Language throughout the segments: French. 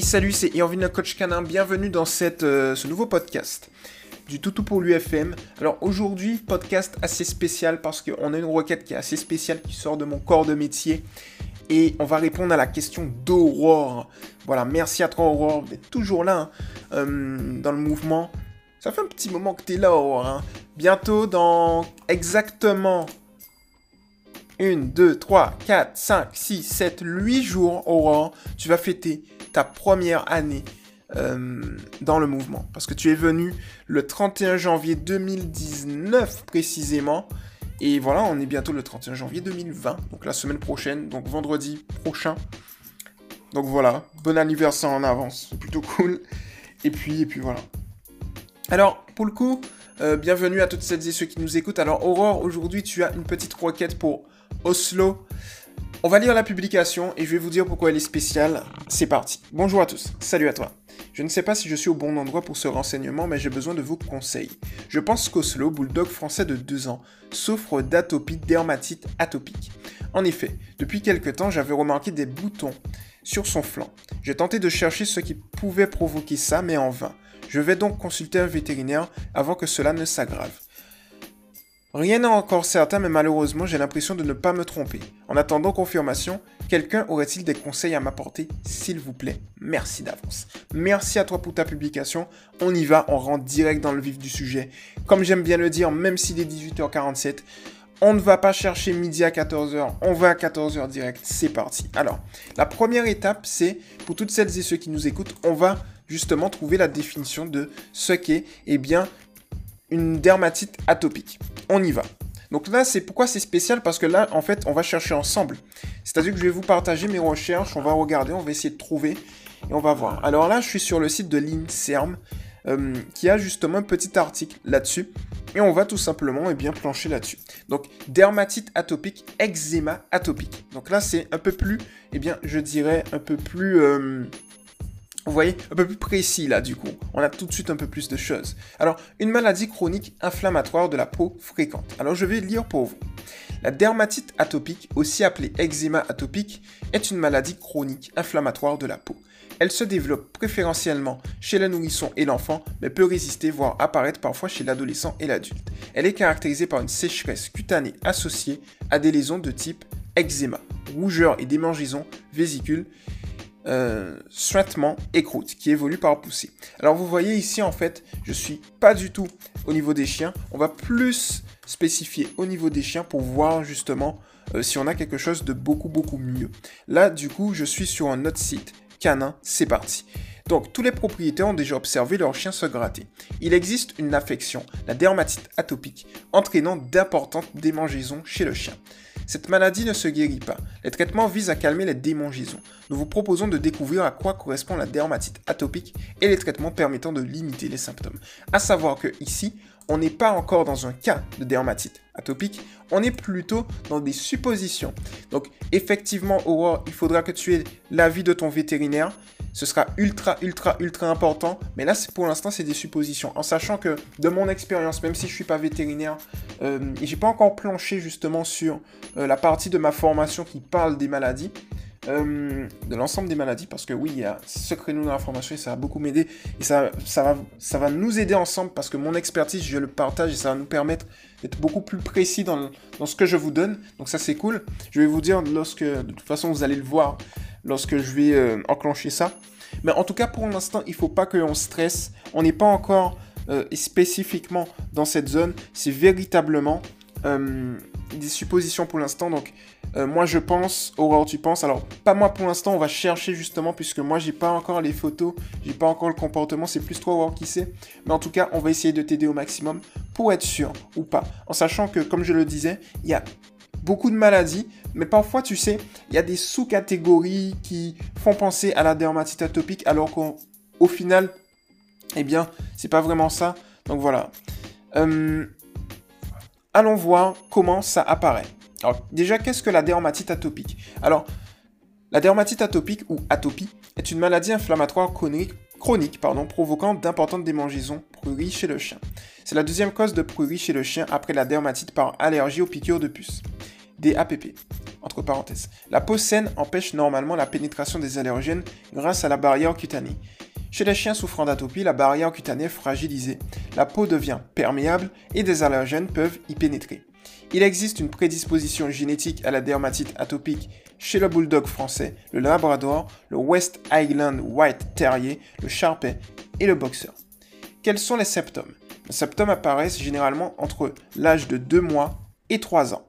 Salut, c'est Irvin le coach canin. Bienvenue dans cette, euh, ce nouveau podcast du Toutou pour l'UFM. Alors aujourd'hui, podcast assez spécial parce qu'on a une requête qui est assez spéciale qui sort de mon corps de métier. Et on va répondre à la question d'Aurore. Voilà, merci à toi Aurore, vous êtes toujours là hein, euh, dans le mouvement. Ça fait un petit moment que tu es là Aurore. Hein. Bientôt dans exactement 1, 2, 3, 4, 5, 6, 7, 8 jours Aurore, tu vas fêter ta première année euh, dans le mouvement. Parce que tu es venu le 31 janvier 2019 précisément. Et voilà, on est bientôt le 31 janvier 2020, donc la semaine prochaine, donc vendredi prochain. Donc voilà, bon anniversaire en avance, plutôt cool. Et puis, et puis voilà. Alors, pour le coup, euh, bienvenue à toutes celles et ceux qui nous écoutent. Alors, Aurore, aujourd'hui, tu as une petite requête pour Oslo. On va lire la publication et je vais vous dire pourquoi elle est spéciale. C'est parti. Bonjour à tous. Salut à toi. Je ne sais pas si je suis au bon endroit pour ce renseignement, mais j'ai besoin de vos conseils. Je pense qu'Oslo, bulldog français de 2 ans, souffre d'atopie dermatite atopique. En effet, depuis quelque temps, j'avais remarqué des boutons sur son flanc. J'ai tenté de chercher ce qui pouvait provoquer ça, mais en vain. Je vais donc consulter un vétérinaire avant que cela ne s'aggrave. Rien n'est encore certain, mais malheureusement, j'ai l'impression de ne pas me tromper. En attendant confirmation, quelqu'un aurait-il des conseils à m'apporter S'il vous plaît, merci d'avance. Merci à toi pour ta publication. On y va, on rentre direct dans le vif du sujet. Comme j'aime bien le dire, même s'il est 18h47, on ne va pas chercher midi à 14h, on va à 14h direct. C'est parti. Alors, la première étape, c'est, pour toutes celles et ceux qui nous écoutent, on va justement trouver la définition de ce qu'est, eh bien, une dermatite atopique. On y va. Donc là, c'est pourquoi c'est spécial parce que là, en fait, on va chercher ensemble. C'est-à-dire que je vais vous partager mes recherches, on va regarder, on va essayer de trouver et on va voir. Alors là, je suis sur le site de l'INSERM euh, qui a justement un petit article là-dessus et on va tout simplement et eh bien plancher là-dessus. Donc dermatite atopique, eczéma atopique. Donc là, c'est un peu plus, eh bien, je dirais un peu plus euh, vous voyez, un peu plus précis là du coup. On a tout de suite un peu plus de choses. Alors, une maladie chronique inflammatoire de la peau fréquente. Alors, je vais lire pour vous. La dermatite atopique, aussi appelée eczéma atopique, est une maladie chronique inflammatoire de la peau. Elle se développe préférentiellement chez le nourrisson et l'enfant, mais peut résister, voire apparaître parfois chez l'adolescent et l'adulte. Elle est caractérisée par une sécheresse cutanée associée à des lésions de type eczéma, rougeur et démangeaison, vésicules, euh, écroute, qui évolue par poussée. Alors vous voyez ici en fait, je suis pas du tout au niveau des chiens. On va plus spécifier au niveau des chiens pour voir justement euh, si on a quelque chose de beaucoup beaucoup mieux. Là du coup, je suis sur un autre site. Canin, c'est parti. Donc, tous les propriétaires ont déjà observé leur chien se gratter. Il existe une affection, la dermatite atopique, entraînant d'importantes démangeaisons chez le chien. Cette maladie ne se guérit pas. Les traitements visent à calmer les démangeaisons. Nous vous proposons de découvrir à quoi correspond la dermatite atopique et les traitements permettant de limiter les symptômes. À savoir que ici, on n'est pas encore dans un cas de dermatite atopique, on est plutôt dans des suppositions. Donc effectivement, Aurore, il faudra que tu aies l'avis de ton vétérinaire. Ce sera ultra, ultra, ultra important. Mais là, pour l'instant, c'est des suppositions. En sachant que, de mon expérience, même si je ne suis pas vétérinaire, euh, et j'ai pas encore planché justement sur euh, la partie de ma formation qui parle des maladies, euh, de l'ensemble des maladies, parce que oui, il y a ce créneau dans l'information et ça va beaucoup m'aider. Et ça, ça, va, ça va nous aider ensemble parce que mon expertise, je le partage et ça va nous permettre d'être beaucoup plus précis dans, dans, ce que je vous donne. Donc ça, c'est cool. Je vais vous dire lorsque, de toute façon, vous allez le voir lorsque je vais euh, enclencher ça. Mais en tout cas, pour l'instant, il ne faut pas qu'on stresse. On n'est pas encore euh, spécifiquement dans cette zone. C'est véritablement des suppositions pour l'instant. Donc, euh, moi, je pense, Aurore, tu penses. Alors, pas moi pour l'instant, on va chercher justement, puisque moi, j'ai pas encore les photos, j'ai pas encore le comportement. C'est plus toi, Aurore, qui sait. Mais en tout cas, on va essayer de t'aider au maximum pour être sûr ou pas. En sachant que, comme je le disais, il y a beaucoup de maladies, mais parfois, tu sais, il y a des sous-catégories qui font penser à la dermatite atopique, alors qu'au final, eh bien, c'est pas vraiment ça. Donc voilà. Euh, allons voir comment ça apparaît. Alors déjà, qu'est-ce que la dermatite atopique? Alors, la dermatite atopique ou atopie est une maladie inflammatoire chronique, chronique pardon, provoquant d'importantes démangeaisons pruries chez le chien. C'est la deuxième cause de prurie chez le chien après la dermatite par allergie aux piqûres de puces, des. La peau saine empêche normalement la pénétration des allergènes grâce à la barrière cutanée. Chez les chiens souffrant d'atopie, la barrière cutanée est fragilisée, la peau devient perméable et des allergènes peuvent y pénétrer. Il existe une prédisposition génétique à la dermatite atopique chez le bulldog français, le labrador, le West Highland White Terrier, le Sharpei et le boxer. Quels sont les symptômes Les symptômes apparaissent généralement entre l'âge de 2 mois et 3 ans.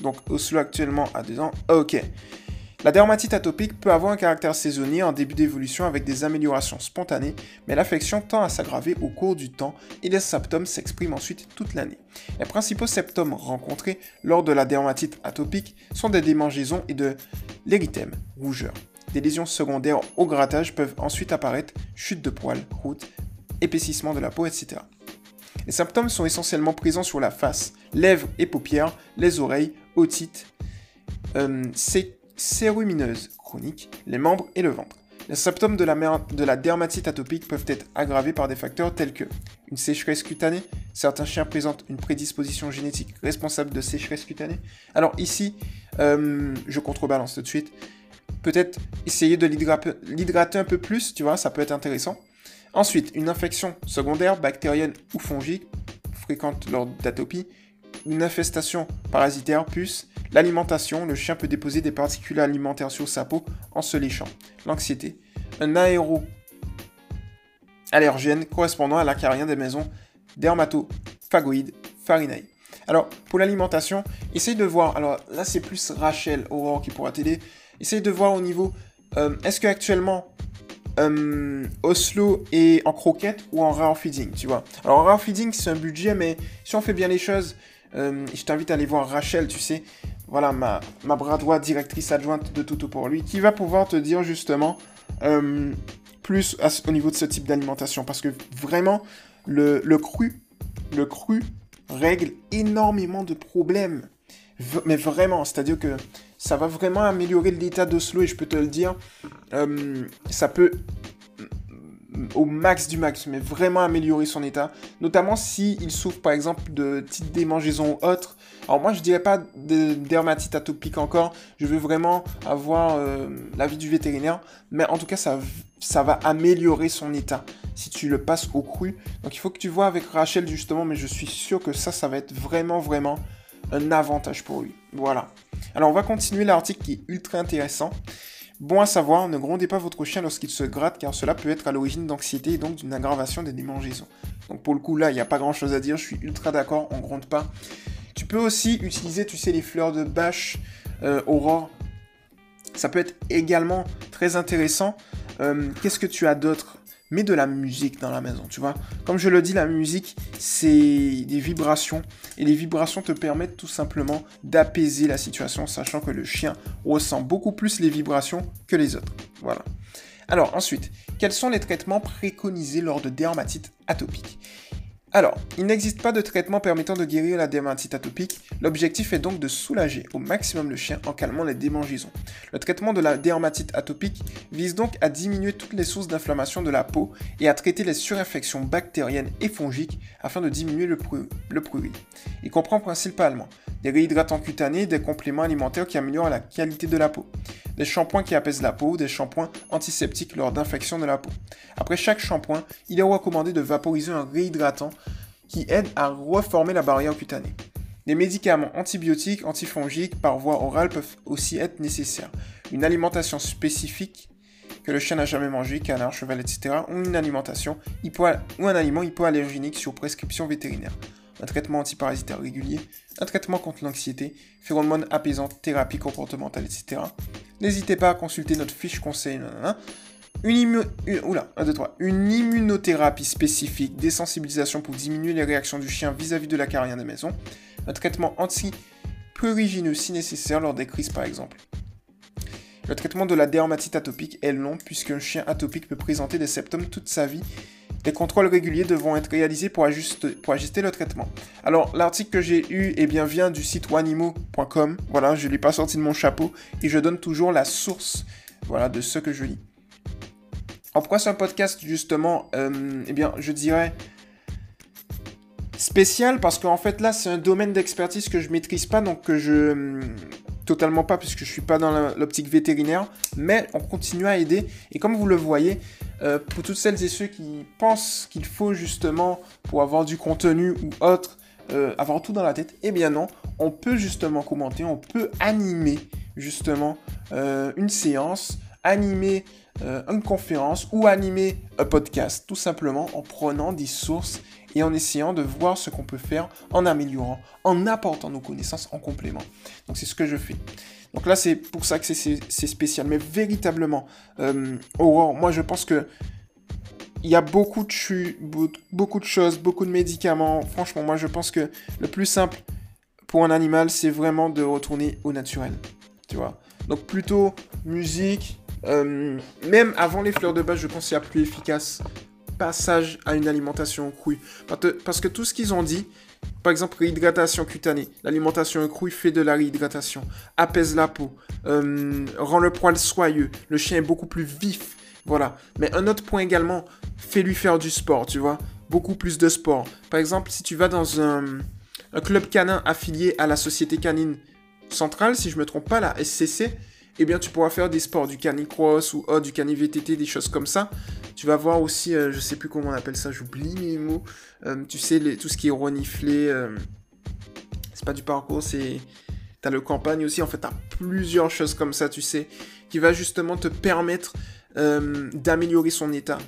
Donc Oslo actuellement à 2 ans, ok. La dermatite atopique peut avoir un caractère saisonnier en début d'évolution avec des améliorations spontanées, mais l'affection tend à s'aggraver au cours du temps et les symptômes s'expriment ensuite toute l'année. Les principaux symptômes rencontrés lors de la dermatite atopique sont des démangeaisons et de l'érythème, rougeur. Des lésions secondaires au grattage peuvent ensuite apparaître, chute de poils, croûte, épaississement de la peau, etc. Les symptômes sont essentiellement présents sur la face, lèvres et paupières, les oreilles, otite, euh, cérumineuse chronique, les membres et le ventre. Les symptômes de la, de la, dermatite atopique peuvent être aggravés par des facteurs tels que une sécheresse cutanée, certains chiens présentent une prédisposition génétique responsable de sécheresse cutanée. Alors ici, euh, je contrebalance tout de suite. Peut-être essayer de l'hydrater un peu plus, tu vois, ça peut être intéressant. Ensuite, une infection secondaire, bactérienne ou fongique, fréquente lors d'atopie, une infestation parasitaire, puce, l'alimentation, le chien peut déposer des particules alimentaires sur sa peau en se léchant, l'anxiété, un aéro allergène correspondant à l'acarien des maisons dermatophagoïde farinae. Alors, pour l'alimentation, essaye de voir, alors là c'est plus Rachel Aurore qui pourra t'aider, essaye de voir au niveau, euh, est-ce que actuellement euh, Oslo est en croquette ou en rare feeding, tu vois? Alors rare feeding, c'est un budget, mais si on fait bien les choses, euh, je t'invite à aller voir Rachel, tu sais, voilà, ma, ma bras droit directrice adjointe de Toto pour lui, qui va pouvoir te dire justement euh, plus au niveau de ce type d'alimentation. Parce que vraiment, le, le cru, le cru règle énormément de problèmes. mais vraiment, c'est-à-dire que ça va vraiment améliorer l'état d'Oslo et je peux te le dire, euh, ça peut au max du max, mais vraiment améliorer son état, notamment s'il il souffre par exemple de petites démangeaisons ou autres. Alors moi je dirais pas de dermatite atopique encore, je veux vraiment avoir euh, l'avis du vétérinaire, mais en tout cas ça, ça va améliorer son état si tu le passes au cru. Donc il faut que tu vois avec Rachel justement, mais je suis sûr que ça, ça va être vraiment vraiment un avantage pour lui. Voilà. Alors on va continuer l'article qui est ultra intéressant. Bon à savoir, ne grondez pas votre chien lorsqu'il se gratte car cela peut être à l'origine d'anxiété et donc d'une aggravation des démangeaisons. Donc pour le coup là, il n'y a pas grand chose à dire, je suis ultra d'accord, on gronde pas. Tu peux aussi utiliser, tu sais, les fleurs de bâche euh, aurore. Ça peut être également très intéressant. Euh, qu'est-ce que tu as d'autre? Mets de la musique dans la maison, tu vois. Comme je le dis, la musique, c'est des vibrations. Et les vibrations te permettent tout simplement d'apaiser la situation, sachant que le chien ressent beaucoup plus les vibrations que les autres. Voilà. Alors ensuite, quels sont les traitements préconisés lors de dermatite atopique alors, il n'existe pas de traitement permettant de guérir la dermatite atopique, l'objectif est donc de soulager au maximum le chien en calmant les démangeaisons. Le traitement de la dermatite atopique vise donc à diminuer toutes les sources d'inflammation de la peau et à traiter les surinfections bactériennes et fongiques afin de diminuer le, prurit. Il comprend principalement des réhydratants cutanés, des compléments alimentaires qui améliorent la qualité de la peau, des shampoings qui apaisent la peau, des shampoings antiseptiques lors d'infection de la peau. Après chaque shampoing, il est recommandé de vaporiser un réhydratant qui aide à reformer la barrière cutanée. Des médicaments antibiotiques, antifongiques par voie orale peuvent aussi être nécessaires. Une alimentation spécifique que le chien n'a jamais mangé, canard, cheval, etc. ou une alimentation ou un aliment hypoallergénique sur prescription vétérinaire un traitement antiparasitaire régulier, un traitement contre l'anxiété, phéromones apaisantes, thérapie comportementale, etc. N'hésitez pas à consulter notre fiche conseil. Une, une immunothérapie spécifique, désensibilisation pour diminuer les réactions du chien vis-à-vis de la carrière de maison, un traitement anti-prurigineux si nécessaire lors des crises par exemple. Le traitement de la dermatite atopique est long puisqu'un chien atopique peut présenter des symptômes toute sa vie des contrôles réguliers devront être réalisés pour, ajuster, le traitement. Alors, l'article que j'ai eu eh bien, vient du site wanimo.com. Voilà, je ne l'ai pas sorti de mon chapeau et je donne toujours la source voilà, de ce que je lis. Alors, pourquoi c'est un podcast, justement euh, Eh bien, je dirais spécial? Parce qu'en fait, là, c'est un domaine d'expertise que je maîtrise pas, donc que je totalement pas puisque je suis pas dans l'optique vétérinaire, mais on continue à aider. Et comme vous le voyez, euh, pour toutes celles et ceux qui pensent qu'il faut justement, pour avoir du contenu ou autre, euh, avoir tout dans la tête, eh bien non, on peut justement commenter, on peut animer justement euh, une séance, animer une conférence ou animer un podcast, tout simplement en prenant des sources et en essayant de voir ce qu'on peut faire en améliorant, en apportant nos connaissances en complément. Donc c'est ce que je fais. Donc là, c'est pour ça que c'est spécial. Mais véritablement, euh, moi je pense que il y a beaucoup de, beaucoup de choses, beaucoup de médicaments. Franchement, moi je pense que le plus simple pour un animal, c'est vraiment de retourner au naturel. Tu vois? Donc plutôt musique. Euh, même avant les fleurs de base, je pense qu'il y a plus efficace passage à une alimentation crue. Parce que tout ce qu'ils ont dit, par exemple, réhydratation cutanée. L'alimentation crue fait de la réhydratation, apaise la peau, euh, rend le poil soyeux. Le chien est beaucoup plus vif. Voilà. Mais un autre point également, fait lui faire du sport, tu vois. Beaucoup plus de sport. Par exemple, si tu vas dans un, club canin affilié à la Société canine centrale, si je me trompe pas, la SCC, eh bien, tu pourras faire des sports, du canicross ou oh, du cani-VTT, des choses comme ça. Tu vas voir aussi, euh, je sais plus comment on appelle ça, j'oublie mes mots. Euh, tu sais, tout ce qui est reniflé, euh, c'est pas du parcours, c'est... T'as le campagne aussi, en fait, t'as plusieurs choses comme ça, tu sais, qui va justement te permettre d'améliorer son état.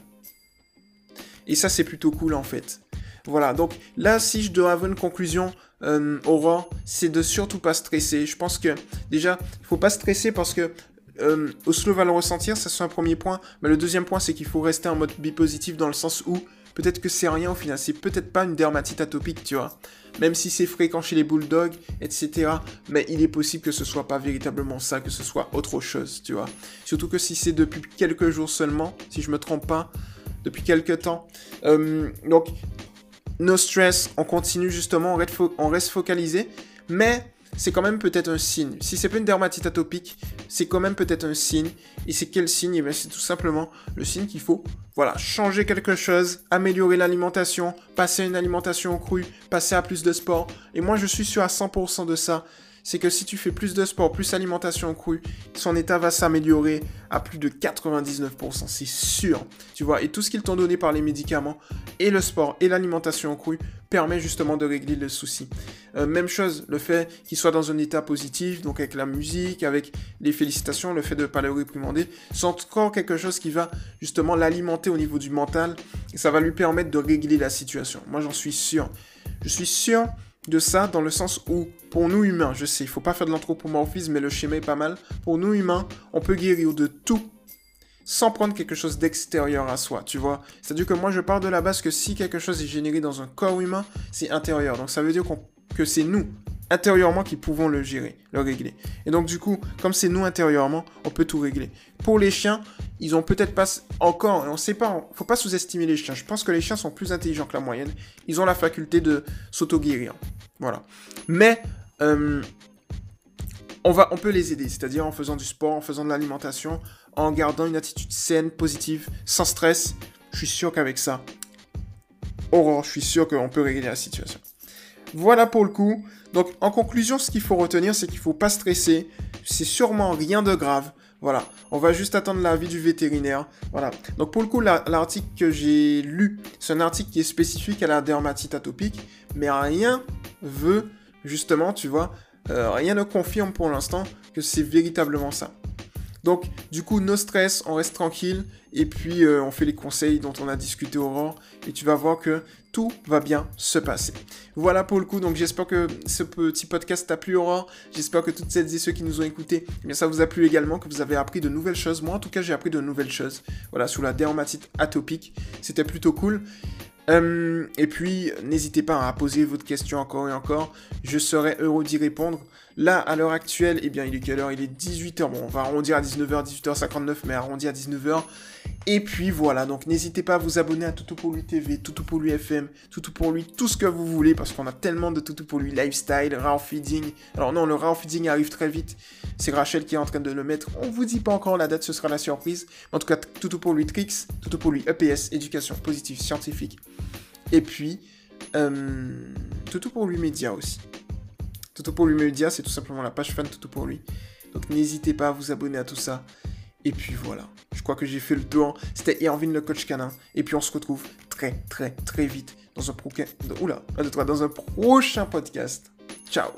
Et ça, c'est plutôt cool, en fait. Voilà, donc là, si je dois avoir une conclusion, euh, Aurore, c'est de surtout pas stresser. Je pense que déjà, il faut pas stresser parce que euh, Oslo va le ressentir, ça c'est un premier point. Mais le deuxième point, c'est qu'il faut rester en mode bipositif dans le sens où peut-être que c'est rien au final, c'est peut-être pas une dermatite atopique, tu vois. Même si c'est fréquent chez les bulldogs, etc. Mais il est possible que ce soit pas véritablement ça, que ce soit autre chose, tu vois. Surtout que si c'est depuis quelques jours seulement, si je me trompe pas, depuis quelques temps. Euh, donc no stress, on continue justement, on reste, focalisé, mais c'est quand même peut-être un signe. Si c'est pas une dermatite atopique, c'est quand même peut-être un signe. Et c'est quel signe? Eh C'est tout simplement le signe qu'il faut, voilà, changer quelque chose, améliorer l'alimentation, passer à une alimentation crue, passer à plus de sport. Et moi, je suis sûr à 100% de ça c'est que si tu fais plus de sport, plus alimentation crue, son état va s'améliorer à plus de 99%, c'est sûr. Tu vois, et tout ce qu'ils t'ont donné par les médicaments, et le sport, et l'alimentation crue, permet justement de régler le souci. Euh, même chose, le fait qu'il soit dans un état positif, donc avec la musique, avec les félicitations, le fait de ne pas le réprimander, c'est encore quelque chose qui va justement l'alimenter au niveau du mental, et ça va lui permettre de régler la situation. Moi j'en suis sûr. Je suis sûr de ça dans le sens où, pour nous humains, je sais, il faut pas faire de l'anthropomorphisme, mais le schéma est pas mal. Pour nous humains, on peut guérir de tout sans prendre quelque chose d'extérieur à soi, tu vois. C'est-à-dire que moi, je pars de la base que si quelque chose est généré dans un corps humain, c'est intérieur. Donc ça veut dire que c'est nous, intérieurement, qui pouvons le gérer, le régler. Et donc du coup, comme c'est nous intérieurement, on peut tout régler. Pour les chiens, ils ont peut-être pas encore, on sait pas, faut pas sous-estimer les chiens. Je pense que les chiens sont plus intelligents que la moyenne. Ils ont la faculté de s'auto-guérir. Voilà. Mais euh, on, on peut les aider, c'est-à-dire en faisant du sport, en faisant de l'alimentation, en gardant une attitude saine, positive, sans stress. Je suis sûr qu'avec ça, Aurore, je suis sûr qu'on peut régler la situation. Voilà pour le coup. Donc en conclusion, ce qu'il faut retenir, c'est qu'il ne faut pas stresser. C'est sûrement rien de grave. Voilà, on va juste attendre l'avis du vétérinaire. Voilà. Donc pour le coup, l'article que j'ai lu, c'est un article qui est spécifique à la dermatite atopique, mais rien veut justement, tu vois, euh, rien ne confirme pour l'instant que c'est véritablement ça. Donc, du coup, no stress, on reste tranquille, et puis euh, on fait les conseils dont on a discuté Aurore, et tu vas voir que tout va bien se passer. Voilà pour le coup, donc j'espère que ce petit podcast t'a plu Aurore, j'espère que toutes celles et ceux qui nous ont écoutés, eh ça vous a plu également, que vous avez appris de nouvelles choses. Moi en tout cas j'ai appris de nouvelles choses, voilà, sous la dermatite atopique, c'était plutôt cool. Euh, et puis, n'hésitez pas à poser votre question encore et encore. Je serai heureux d'y répondre. Là, à l'heure actuelle, eh bien, il est quelle heure? Il est 18h. Bon, on va arrondir à 19h, 18h59, mais arrondi à 19h. Et puis voilà, donc n'hésitez pas à vous abonner à Toutou pour lui TV, Toutou pour lui FM, Toutou pour lui, tout ce que vous voulez, parce qu'on a tellement de Toutou pour lui lifestyle, raw feeding. Alors non, le raw feeding arrive très vite. C'est Rachel qui est en train de le mettre. On vous dit pas encore la date, ce sera la surprise. En tout cas, Toutou pour lui tricks, Toutou pour lui EPS, éducation positive scientifique. Et puis, euh, Toutou pour lui média aussi. Toto pour lui Media, c'est tout simplement la page fan Toto pour lui. Donc n'hésitez pas à vous abonner à tout ça. Et puis voilà, je crois que j'ai fait le tour. C'était Irvin le coach canin. Et puis on se retrouve très très très vite dans un. Oula, dans un prochain podcast. Ciao